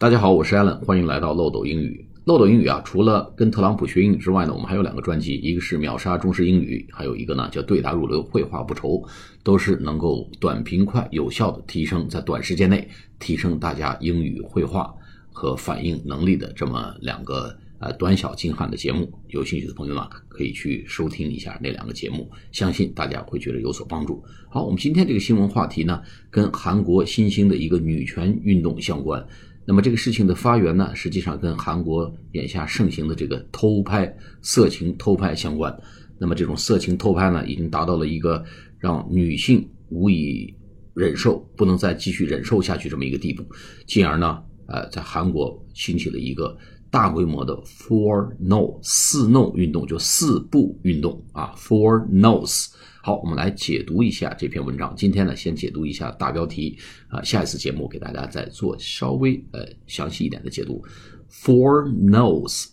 大家好，我是 Allen，欢迎来到漏斗英语。漏斗英语啊，除了跟特朗普学英语之外呢，我们还有两个专辑，一个是秒杀中式英语，还有一个呢叫对答如流，绘画不愁，都是能够短平快、有效的提升在短时间内提升大家英语绘画和反应能力的这么两个呃短小精悍的节目。有兴趣的朋友呢，可以去收听一下那两个节目，相信大家会觉得有所帮助。好，我们今天这个新闻话题呢，跟韩国新兴的一个女权运动相关。那么这个事情的发源呢，实际上跟韩国眼下盛行的这个偷拍、色情偷拍相关。那么这种色情偷拍呢，已经达到了一个让女性无以忍受、不能再继续忍受下去这么一个地步，进而呢，呃，在韩国兴起了一个大规模的 Four No 四 No 运动，就四不运动啊，Four Nos。好，我们来解读一下这篇文章。今天呢，先解读一下大标题啊，下一次节目给大家再做稍微呃详细一点的解读。Four No's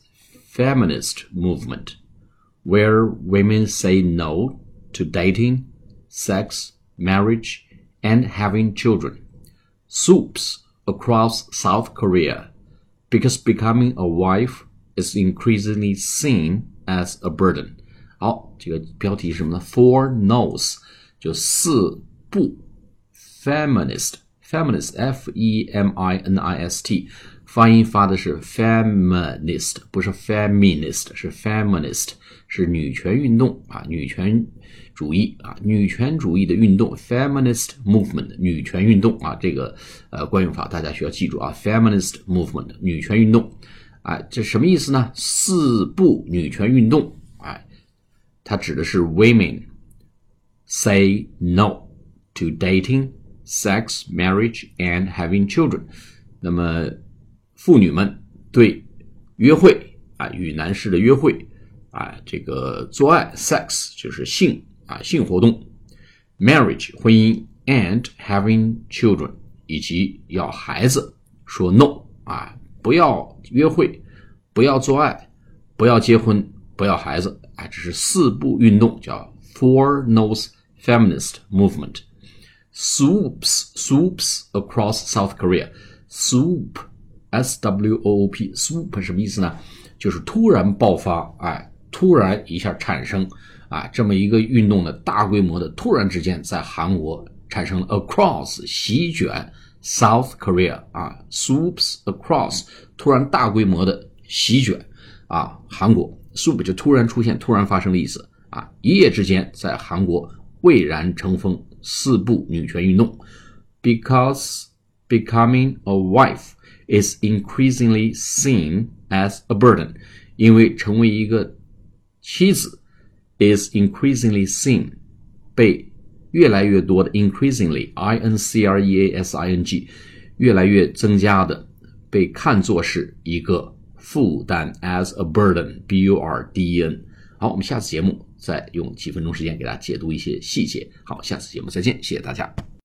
Feminist Movement, where women say no to dating, sex, marriage, and having children, swoops across South Korea because becoming a wife is increasingly seen as a burden. 好，这个标题是什么呢？Four No's，就四不，feminist，feminist，f e m i n i s t，发音发的是 feminist，不是 feminist，是 feminist，是女权运动啊，女权主义啊，女权主义的运动，feminist movement，女权运动啊，这个呃惯用法大家需要记住啊，feminist movement，女权运动，哎，这什么意思呢？四不女权运动。它指的是 women say no to dating, sex, marriage and having children。那么妇女们对约会啊，与男士的约会啊，这个做爱 sex 就是性啊，性活动，marriage 婚姻 and having children 以及要孩子说 no 啊，不要约会，不要做爱，不要结婚。不要孩子，哎，这是四不运动，叫 Four nose Feminist Movement swoops swoops across South Korea swoop s w o o p swoop 什么意思呢？就是突然爆发，哎，突然一下产生啊，这么一个运动的大规模的，突然之间在韩国产生了 across 席卷 South Korea 啊，swoops across 突然大规模的席卷啊，韩国。soup 就突然出现、突然发生的意思啊！一夜之间，在韩国蔚然成风，四部女权运动。Because becoming a wife is increasingly seen as a burden，因为成为一个妻子 is increasingly seen 被越来越多的 increasingly i n c r e a s i n g 越来越增加的被看作是一个。负担 as a burden b u r d e n 好，我们下次节目再用几分钟时间给大家解读一些细节。好，下次节目再见，谢谢大家。